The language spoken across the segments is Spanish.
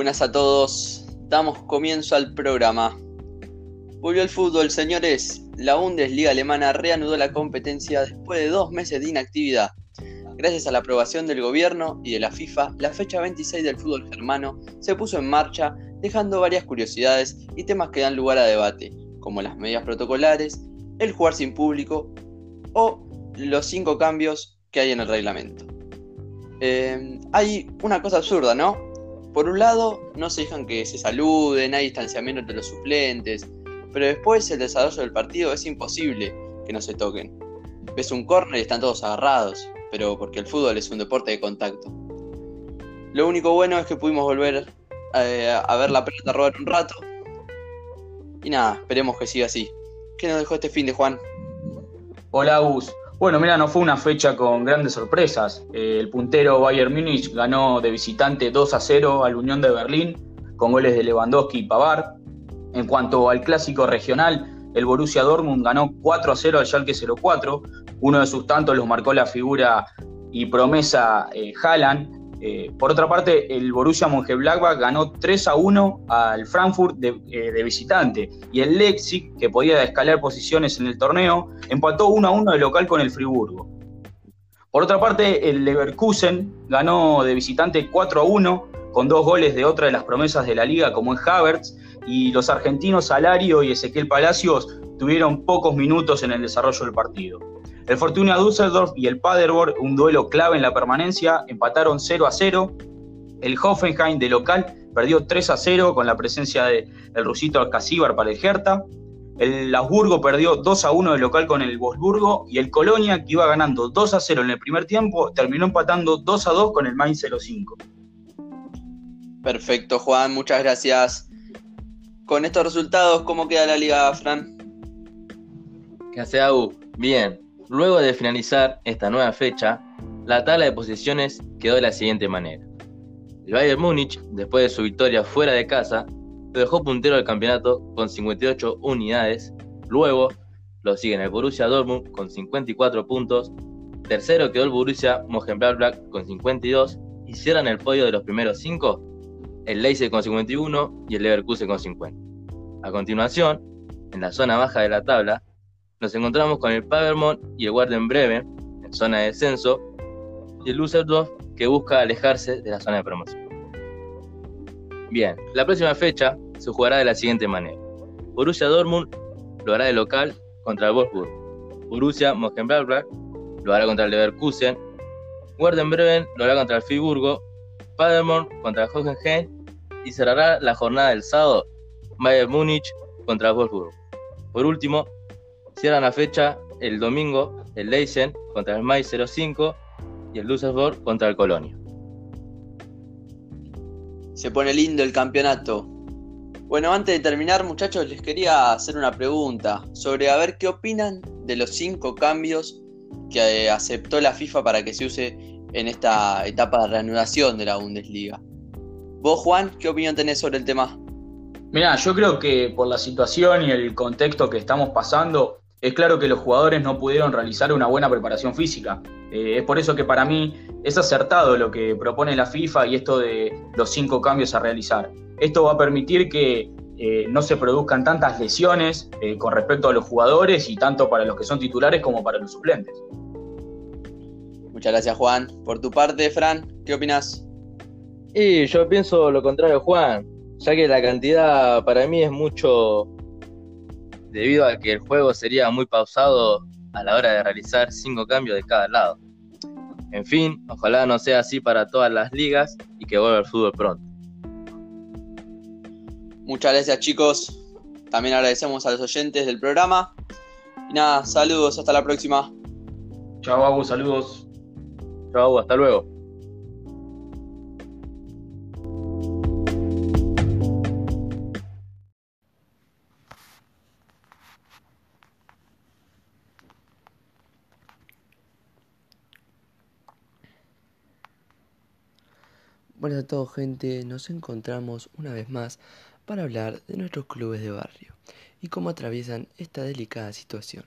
Buenas a todos, damos comienzo al programa. Volvió el fútbol, señores. La Bundesliga alemana reanudó la competencia después de dos meses de inactividad. Gracias a la aprobación del gobierno y de la FIFA, la fecha 26 del fútbol germano se puso en marcha, dejando varias curiosidades y temas que dan lugar a debate, como las medidas protocolares, el jugar sin público o los cinco cambios que hay en el reglamento. Eh, hay una cosa absurda, ¿no? Por un lado, no se dejan que se saluden, hay distanciamiento entre los suplentes, pero después el desarrollo del partido es imposible que no se toquen. Ves un córner y están todos agarrados, pero porque el fútbol es un deporte de contacto. Lo único bueno es que pudimos volver eh, a ver la pelota rodar un rato. Y nada, esperemos que siga así. ¿Qué nos dejó este fin de Juan? Hola, Gus. Bueno, mira, no fue una fecha con grandes sorpresas. Eh, el puntero Bayern Múnich ganó de visitante 2 a 0 al Unión de Berlín con goles de Lewandowski y Pavard. En cuanto al clásico regional, el Borussia Dortmund ganó 4 a 0 al Schalke 04. Uno de sus tantos los marcó la figura y promesa eh, Haaland. Eh, por otra parte, el Borussia Mönchengladbach ganó 3 a 1 al Frankfurt de, eh, de, visitante y el Leipzig, que podía escalar posiciones en el torneo, empató 1 a 1 de local con el Friburgo. Por otra parte, el Leverkusen ganó de visitante 4 a 1 con dos goles de otra de las promesas de la liga como es Havertz y los argentinos Salario y Ezequiel Palacios tuvieron pocos minutos en el desarrollo del partido. El Fortuna Düsseldorf y el Paderborn, un duelo clave en la permanencia, empataron 0 a 0. El Hoffenheim de local perdió 3 a 0 con la presencia del de rusito Alcacíbar para el Hertha. El Augsburgo perdió 2 a 1 de local con el Wolfsburgo y el Colonia, que iba ganando 2 a 0 en el primer tiempo, terminó empatando 2 a 2 con el Mainz 05. Perfecto, Juan, muchas gracias. Con estos resultados, ¿cómo queda la liga, Fran? ¿Qué hace AU? Bien, Luego de finalizar esta nueva fecha, la tabla de posiciones quedó de la siguiente manera. El Bayern Múnich, después de su victoria fuera de casa, lo dejó puntero del campeonato con 58 unidades. Luego lo siguen el Borussia Dortmund con 54 puntos. Tercero quedó el Borussia Mönchengladbach con 52 y cierran el podio de los primeros 5 el Leipzig con 51 y el Leverkusen con 50. A continuación, en la zona baja de la tabla, nos encontramos con el Paderborn y el Warden Breve, en zona de descenso, y el Düsseldorf, que busca alejarse de la zona de promoción. Bien, la próxima fecha se jugará de la siguiente manera. Borussia Dortmund lo hará de local contra el Wolfsburg. Borussia Mönchengladbach lo hará contra el Leverkusen. Warden Bremen lo hará contra el Friburgo. Paderborn contra el Hoffenheim. Y cerrará la jornada del sábado Bayern Múnich contra el Wolfsburg. Por último, Cierran la fecha el domingo el Leisen contra el Mai 05 y el Düsseldorf contra el Colonia. Se pone lindo el campeonato. Bueno, antes de terminar, muchachos, les quería hacer una pregunta sobre a ver qué opinan de los cinco cambios que eh, aceptó la FIFA para que se use en esta etapa de reanudación de la Bundesliga. Vos, Juan, ¿qué opinión tenés sobre el tema? Mira, yo creo que por la situación y el contexto que estamos pasando, es claro que los jugadores no pudieron realizar una buena preparación física. Eh, es por eso que para mí es acertado lo que propone la FIFA y esto de los cinco cambios a realizar. Esto va a permitir que eh, no se produzcan tantas lesiones eh, con respecto a los jugadores y tanto para los que son titulares como para los suplentes. Muchas gracias Juan. Por tu parte, Fran, ¿qué opinas? Y yo pienso lo contrario, Juan, ya que la cantidad para mí es mucho debido a que el juego sería muy pausado a la hora de realizar cinco cambios de cada lado. En fin, ojalá no sea así para todas las ligas y que vuelva el fútbol pronto. Muchas gracias chicos. También agradecemos a los oyentes del programa. Y nada, saludos, hasta la próxima. Chao, Abu, saludos. Chao, hasta luego. Buenas a todos gente, nos encontramos una vez más para hablar de nuestros clubes de barrio y cómo atraviesan esta delicada situación.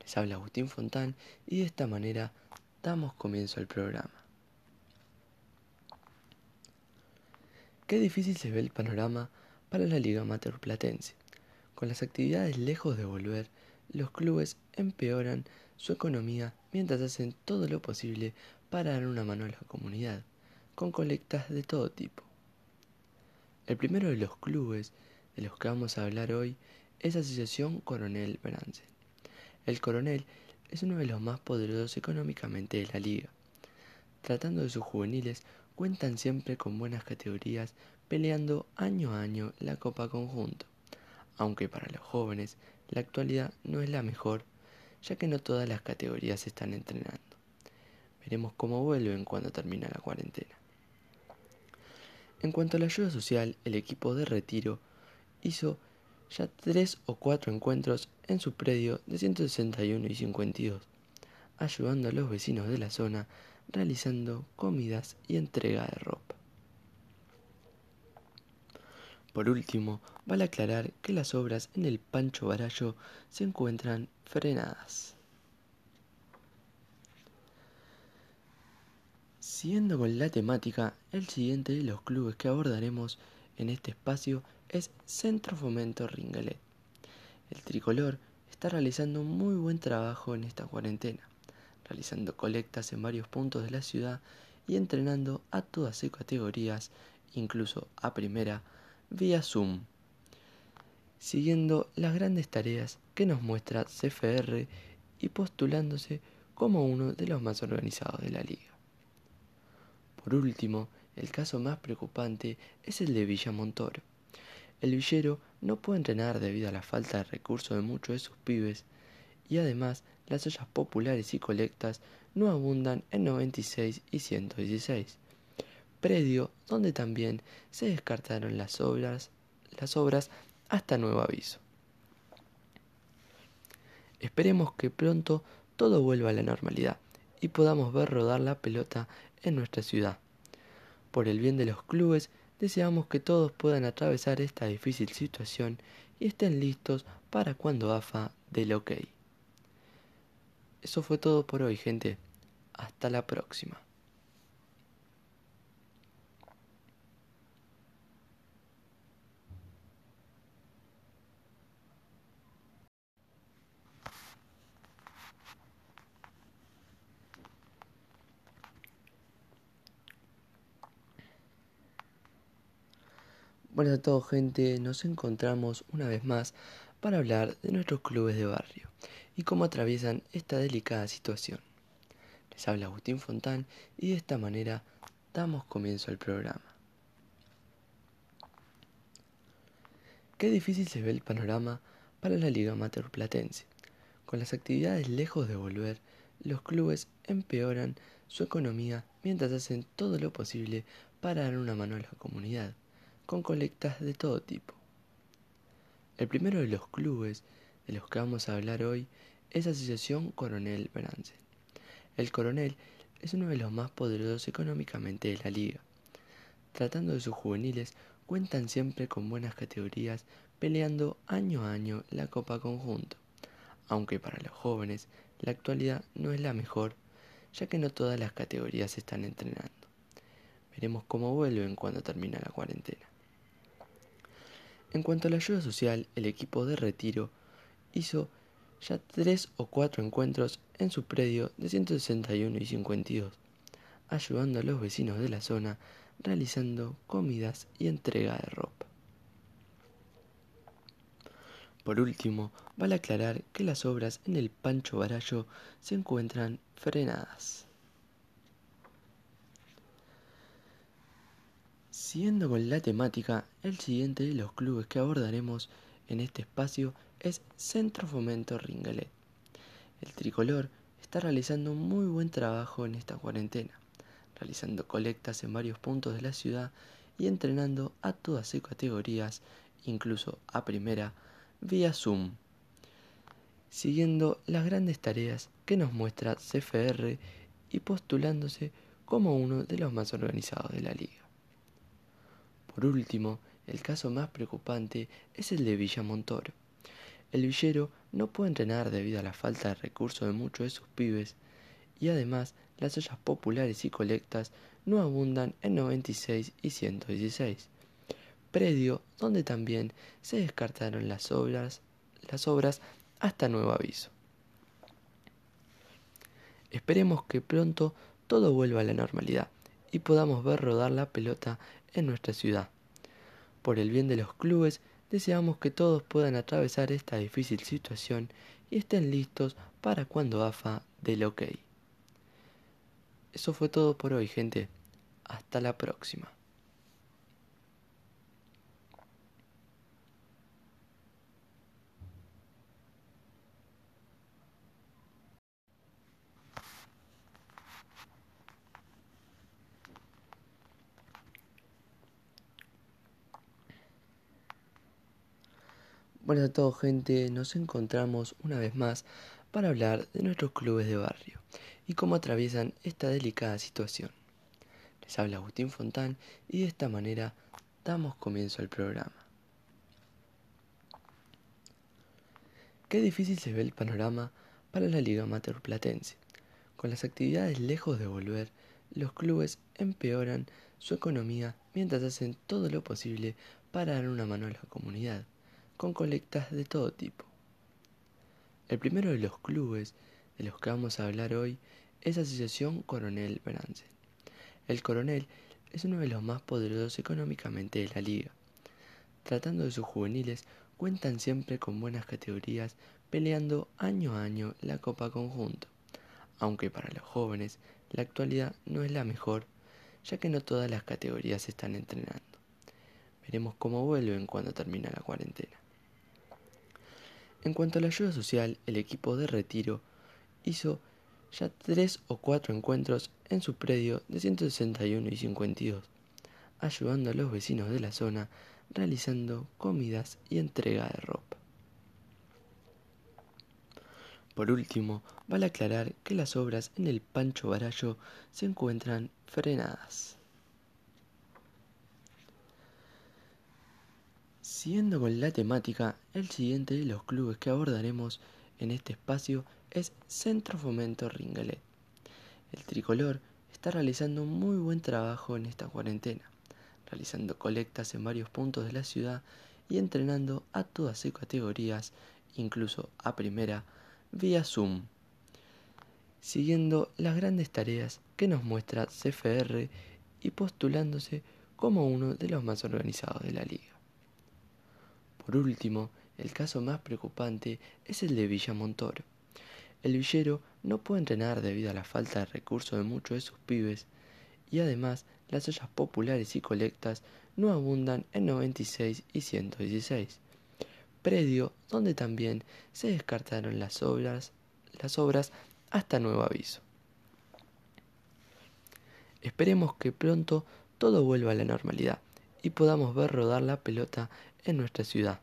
Les habla Agustín Fontán y de esta manera damos comienzo al programa. Qué difícil se ve el panorama para la Liga Amateur Platense. Con las actividades lejos de volver, los clubes empeoran su economía mientras hacen todo lo posible para dar una mano a la comunidad, con colectas de todo tipo. El primero de los clubes de los que vamos a hablar hoy es Asociación Coronel Bransen. El Coronel es uno de los más poderosos económicamente de la liga. Tratando de sus juveniles, cuentan siempre con buenas categorías, peleando año a año la Copa Conjunto, aunque para los jóvenes la actualidad no es la mejor, ya que no todas las categorías se están entrenando. Veremos cómo vuelven cuando termina la cuarentena. En cuanto a la ayuda social, el equipo de retiro hizo ya tres o cuatro encuentros en su predio de 161 y 52, ayudando a los vecinos de la zona realizando comidas y entrega de ropa. Por último, vale aclarar que las obras en el Pancho Barallo se encuentran frenadas. Siguiendo con la temática, el siguiente de los clubes que abordaremos en este espacio es Centro Fomento Ringalet. El tricolor está realizando muy buen trabajo en esta cuarentena, realizando colectas en varios puntos de la ciudad y entrenando a todas sus categorías, incluso a primera, vía Zoom, siguiendo las grandes tareas que nos muestra CFR y postulándose como uno de los más organizados de la liga. Por último, el caso más preocupante es el de Villa Montoro. El villero no puede entrenar debido a la falta de recursos de muchos de sus pibes y además las ollas populares y colectas no abundan en 96 y 116, predio donde también se descartaron las obras, las obras hasta nuevo aviso. Esperemos que pronto todo vuelva a la normalidad y podamos ver rodar la pelota en nuestra ciudad. Por el bien de los clubes, deseamos que todos puedan atravesar esta difícil situación y estén listos para cuando AFA del OK. Eso fue todo por hoy, gente. Hasta la próxima. Buenas a todos gente, nos encontramos una vez más para hablar de nuestros clubes de barrio y cómo atraviesan esta delicada situación. Les habla Agustín Fontán y de esta manera damos comienzo al programa. Qué difícil se ve el panorama para la Liga Amateur Platense. Con las actividades lejos de volver, los clubes empeoran su economía mientras hacen todo lo posible para dar una mano a la comunidad con colectas de todo tipo. El primero de los clubes de los que vamos a hablar hoy es Asociación Coronel Bransen. El Coronel es uno de los más poderosos económicamente de la liga. Tratando de sus juveniles, cuentan siempre con buenas categorías, peleando año a año la Copa Conjunto, aunque para los jóvenes la actualidad no es la mejor, ya que no todas las categorías se están entrenando. Veremos cómo vuelven cuando termina la cuarentena. En cuanto a la ayuda social, el equipo de retiro hizo ya tres o cuatro encuentros en su predio de 161 y 52, ayudando a los vecinos de la zona realizando comidas y entrega de ropa. Por último, vale aclarar que las obras en el Pancho Barallo se encuentran frenadas. Siguiendo con la temática, el siguiente de los clubes que abordaremos en este espacio es Centro Fomento Ringalet. El tricolor está realizando muy buen trabajo en esta cuarentena, realizando colectas en varios puntos de la ciudad y entrenando a todas sus categorías, incluso a primera, vía Zoom, siguiendo las grandes tareas que nos muestra CFR y postulándose como uno de los más organizados de la liga. Por último, el caso más preocupante es el de Villa Montoro. El villero no puede entrenar debido a la falta de recursos de muchos de sus pibes y además las ollas populares y colectas no abundan en 96 y 116, predio donde también se descartaron las obras, las obras hasta nuevo aviso. Esperemos que pronto todo vuelva a la normalidad y podamos ver rodar la pelota en nuestra ciudad. Por el bien de los clubes, deseamos que todos puedan atravesar esta difícil situación y estén listos para cuando AFA del OK. Eso fue todo por hoy, gente. Hasta la próxima. Buenas a todos gente, nos encontramos una vez más para hablar de nuestros clubes de barrio y cómo atraviesan esta delicada situación. Les habla Agustín Fontán y de esta manera damos comienzo al programa. Qué difícil se ve el panorama para la Liga Amateur Platense. Con las actividades lejos de volver, los clubes empeoran su economía mientras hacen todo lo posible para dar una mano a la comunidad con colectas de todo tipo. El primero de los clubes de los que vamos a hablar hoy es Asociación Coronel Bransen. El Coronel es uno de los más poderosos económicamente de la liga. Tratando de sus juveniles, cuentan siempre con buenas categorías, peleando año a año la Copa Conjunto, aunque para los jóvenes la actualidad no es la mejor, ya que no todas las categorías están entrenando. Veremos cómo vuelven cuando termina la cuarentena. En cuanto a la ayuda social, el equipo de retiro hizo ya tres o cuatro encuentros en su predio de 161 y 52, ayudando a los vecinos de la zona realizando comidas y entrega de ropa. Por último, vale aclarar que las obras en el Pancho Barallo se encuentran frenadas. Siguiendo con la temática, el siguiente de los clubes que abordaremos en este espacio es Centro Fomento Ringalet. El tricolor está realizando muy buen trabajo en esta cuarentena, realizando colectas en varios puntos de la ciudad y entrenando a todas sus categorías, incluso a primera, vía Zoom, siguiendo las grandes tareas que nos muestra CFR y postulándose como uno de los más organizados de la liga. Por último, el caso más preocupante es el de Villamontoro. El villero no puede entrenar debido a la falta de recursos de muchos de sus pibes y además las ollas populares y colectas no abundan en 96 y 116, predio donde también se descartaron las obras, las obras hasta nuevo aviso. Esperemos que pronto todo vuelva a la normalidad y podamos ver rodar la pelota en nuestra ciudad.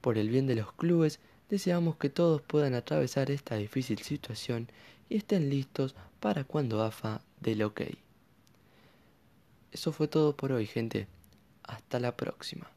Por el bien de los clubes, deseamos que todos puedan atravesar esta difícil situación y estén listos para cuando AFA del OK. Eso fue todo por hoy, gente. Hasta la próxima.